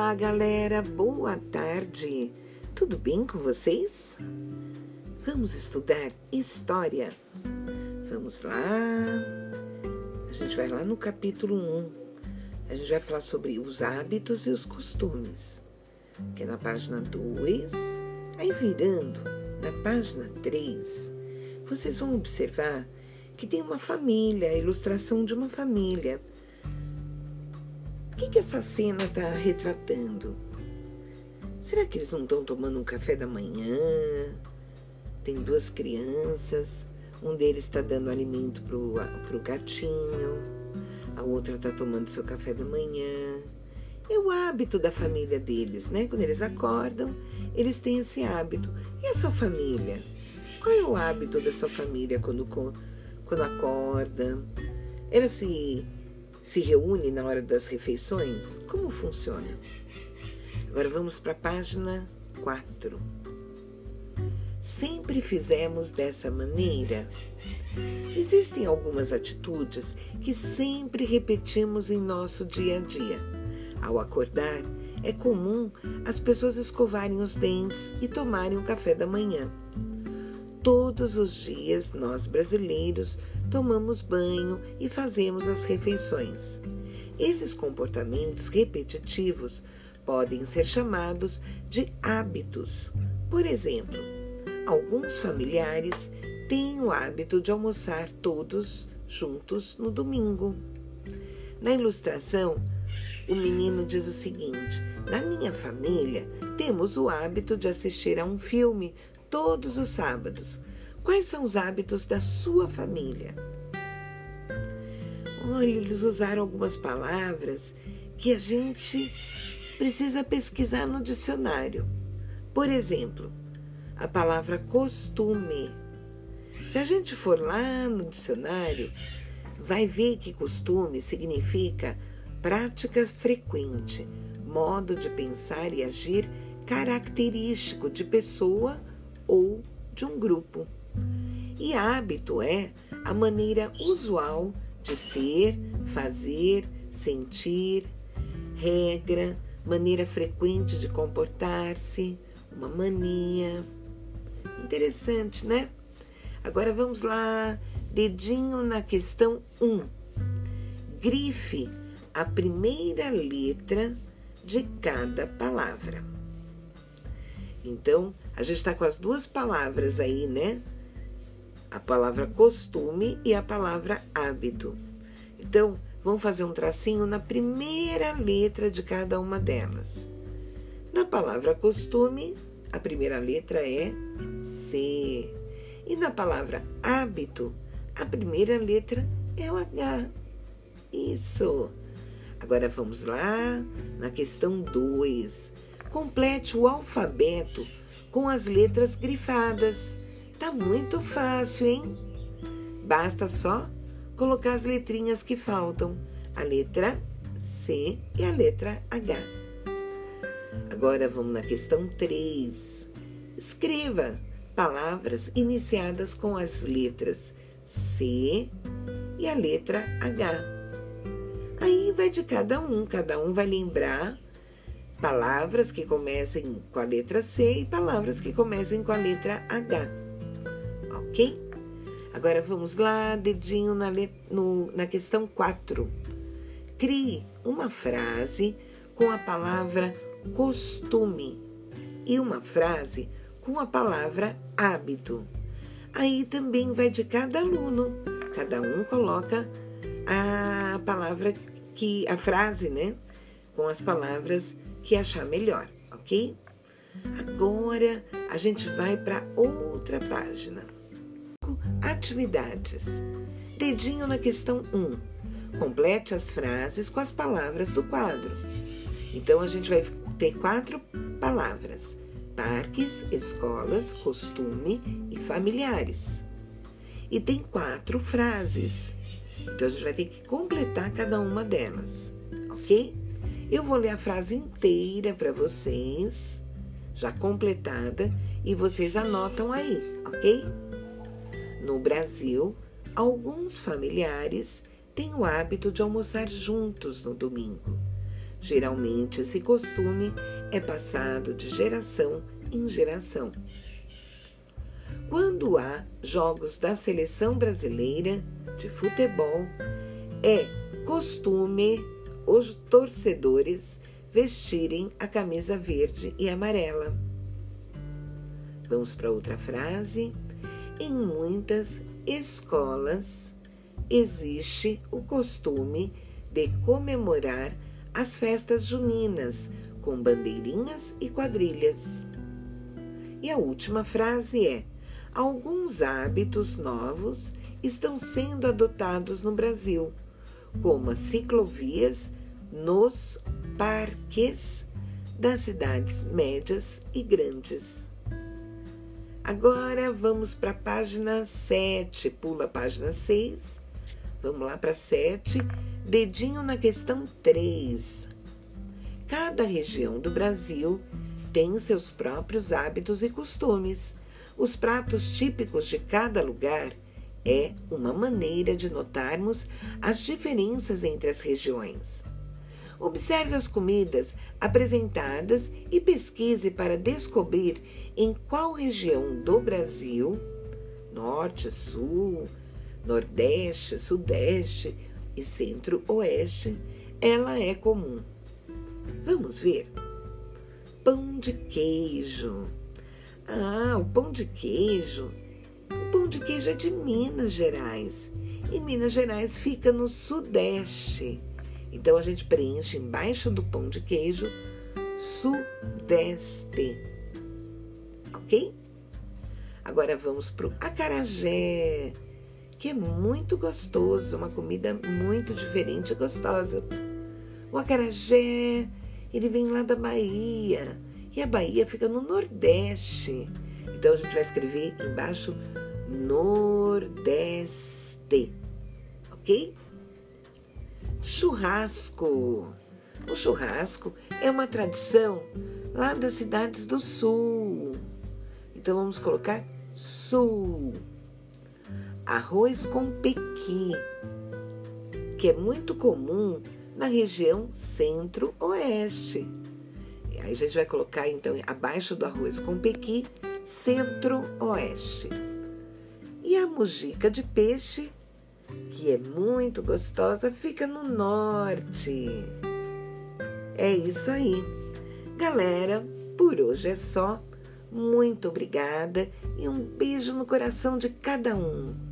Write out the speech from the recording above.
Olá, galera, boa tarde. Tudo bem com vocês? Vamos estudar história. Vamos lá. A gente vai lá no capítulo 1. A gente vai falar sobre os hábitos e os costumes, que é na página 2. Aí virando na página 3, vocês vão observar que tem uma família, a ilustração de uma família. Que, que essa cena está retratando? Será que eles não estão tomando um café da manhã? Tem duas crianças, um deles está dando alimento para o gatinho, a outra está tomando seu café da manhã. É o hábito da família deles, né? Quando eles acordam, eles têm esse hábito. E a sua família? Qual é o hábito da sua família quando quando acorda? Ela se, se reúne na hora das refeições? Como funciona? Agora vamos para a página 4. Sempre fizemos dessa maneira. Existem algumas atitudes que sempre repetimos em nosso dia a dia. Ao acordar, é comum as pessoas escovarem os dentes e tomarem um café da manhã. Todos os dias, nós brasileiros tomamos banho e fazemos as refeições. Esses comportamentos repetitivos podem ser chamados de hábitos. Por exemplo, alguns familiares têm o hábito de almoçar todos juntos no domingo. Na ilustração, o menino diz o seguinte: Na minha família, temos o hábito de assistir a um filme todos os sábados. Quais são os hábitos da sua família? Olha, eles usaram algumas palavras que a gente precisa pesquisar no dicionário. Por exemplo, a palavra costume. Se a gente for lá no dicionário, vai ver que costume significa prática frequente, modo de pensar e agir característico de pessoa ou de um grupo. E hábito é a maneira usual de ser, fazer, sentir, regra, maneira frequente de comportar-se, uma mania. Interessante, né? Agora vamos lá, dedinho na questão 1. Grife a primeira letra de cada palavra. Então, a gente está com as duas palavras aí, né? A palavra costume e a palavra hábito. Então, vamos fazer um tracinho na primeira letra de cada uma delas. Na palavra costume, a primeira letra é C. E na palavra hábito, a primeira letra é o H. Isso. Agora vamos lá na questão 2. Complete o alfabeto com as letras grifadas. Tá muito fácil, hein? Basta só colocar as letrinhas que faltam, a letra C e a letra H. Agora vamos na questão 3. Escreva palavras iniciadas com as letras C e a letra H. Aí vai de cada um, cada um vai lembrar palavras que comecem com a letra C e palavras que comecem com a letra H. Ok? Agora vamos lá, dedinho na, no, na questão 4. Crie uma frase com a palavra costume e uma frase com a palavra hábito. Aí também vai de cada aluno. Cada um coloca a palavra que a frase, né, com as palavras que achar melhor, ok? Agora a gente vai para outra página. Atividades. Dedinho na questão 1. Complete as frases com as palavras do quadro. Então a gente vai ter quatro palavras: parques, escolas, costume e familiares. E tem quatro frases. Então a gente vai ter que completar cada uma delas, ok? Eu vou ler a frase inteira para vocês, já completada, e vocês anotam aí, ok? No Brasil, alguns familiares têm o hábito de almoçar juntos no domingo. Geralmente, esse costume é passado de geração em geração. Quando há jogos da seleção brasileira de futebol, é costume os torcedores vestirem a camisa verde e amarela. Vamos para outra frase. Em muitas escolas existe o costume de comemorar as festas juninas com bandeirinhas e quadrilhas. E a última frase é: alguns hábitos novos estão sendo adotados no Brasil, como as ciclovias nos parques das cidades médias e grandes. Agora vamos para a página 7, pula a página 6, vamos lá para 7, dedinho na questão 3. Cada região do Brasil tem seus próprios hábitos e costumes. Os pratos típicos de cada lugar é uma maneira de notarmos as diferenças entre as regiões. Observe as comidas apresentadas e pesquise para descobrir em qual região do Brasil norte, sul, nordeste, sudeste e centro-oeste ela é comum. Vamos ver? Pão de queijo. Ah, o pão de queijo. O pão de queijo é de Minas Gerais. E Minas Gerais fica no sudeste. Então a gente preenche embaixo do pão de queijo sudeste. Ok? Agora vamos para o acarajé, que é muito gostoso, uma comida muito diferente e gostosa. O acarajé, ele vem lá da Bahia, e a Bahia fica no Nordeste. Então a gente vai escrever embaixo Nordeste, ok? Churrasco. O churrasco é uma tradição lá das cidades do sul. Então vamos colocar sul. Arroz com pequi, que é muito comum na região centro-oeste. Aí a gente vai colocar então abaixo do arroz com pequi, centro-oeste. E a mujica de peixe que é muito gostosa, fica no norte. É isso aí. Galera, por hoje é só. Muito obrigada e um beijo no coração de cada um.